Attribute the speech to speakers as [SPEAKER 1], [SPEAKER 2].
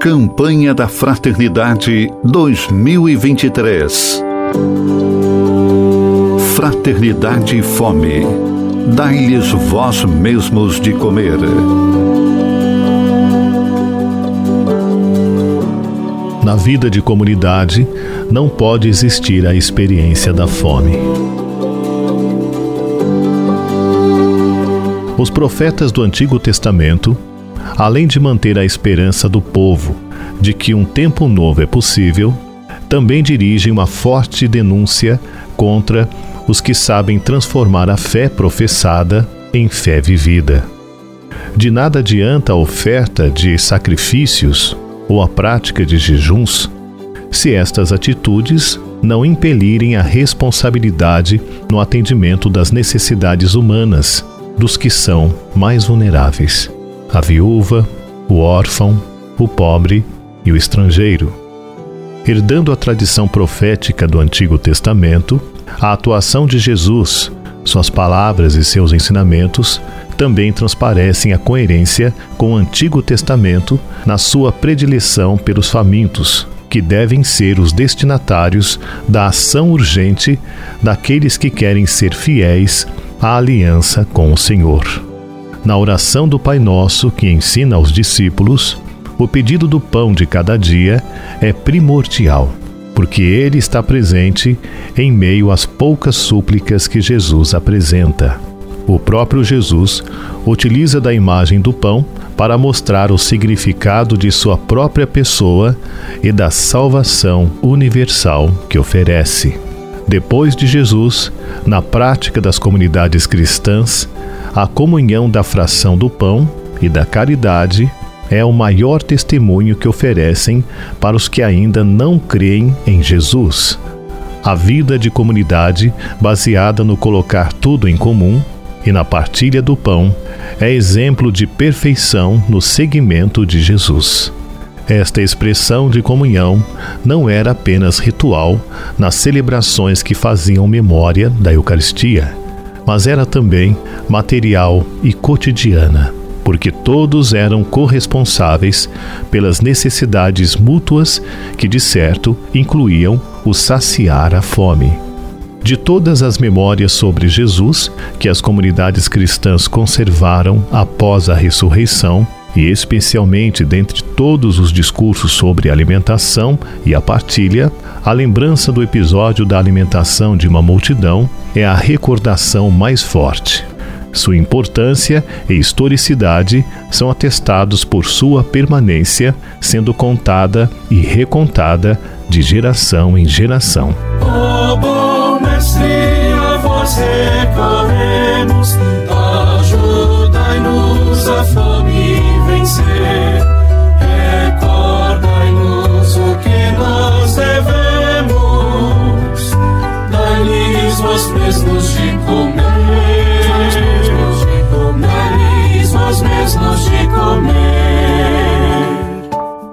[SPEAKER 1] Campanha da Fraternidade 2023. Fraternidade e Fome. Dai-lhes vós mesmos de comer.
[SPEAKER 2] Na vida de comunidade, não pode existir a experiência da fome. Os profetas do Antigo Testamento além de manter a esperança do povo de que um tempo novo é possível, também dirigem uma forte denúncia contra os que sabem transformar a fé professada em fé vivida. De nada adianta a oferta de sacrifícios ou a prática de jejuns se estas atitudes não impelirem a responsabilidade no atendimento das necessidades humanas dos que são mais vulneráveis a viúva, o órfão, o pobre e o estrangeiro. Herdando a tradição profética do Antigo Testamento, a atuação de Jesus, suas palavras e seus ensinamentos também transparecem a coerência com o Antigo Testamento na sua predileção pelos famintos, que devem ser os destinatários da ação urgente daqueles que querem ser fiéis à aliança com o Senhor. Na oração do Pai Nosso, que ensina aos discípulos, o pedido do pão de cada dia é primordial, porque ele está presente em meio às poucas súplicas que Jesus apresenta. O próprio Jesus utiliza da imagem do pão para mostrar o significado de sua própria pessoa e da salvação universal que oferece. Depois de Jesus, na prática das comunidades cristãs, a comunhão da fração do pão e da caridade é o maior testemunho que oferecem para os que ainda não creem em Jesus. A vida de comunidade, baseada no colocar tudo em comum e na partilha do pão, é exemplo de perfeição no seguimento de Jesus. Esta expressão de comunhão não era apenas ritual nas celebrações que faziam memória da Eucaristia mas era também material e cotidiana, porque todos eram corresponsáveis pelas necessidades mútuas que, de certo, incluíam o saciar a fome. De todas as memórias sobre Jesus que as comunidades cristãs conservaram após a ressurreição, e especialmente dentre todos os discursos sobre alimentação e a partilha, a lembrança do episódio da alimentação de uma multidão é a recordação mais forte. Sua importância e historicidade são atestados por sua permanência, sendo contada e recontada de geração em geração.
[SPEAKER 3] Oh, bom mestre, a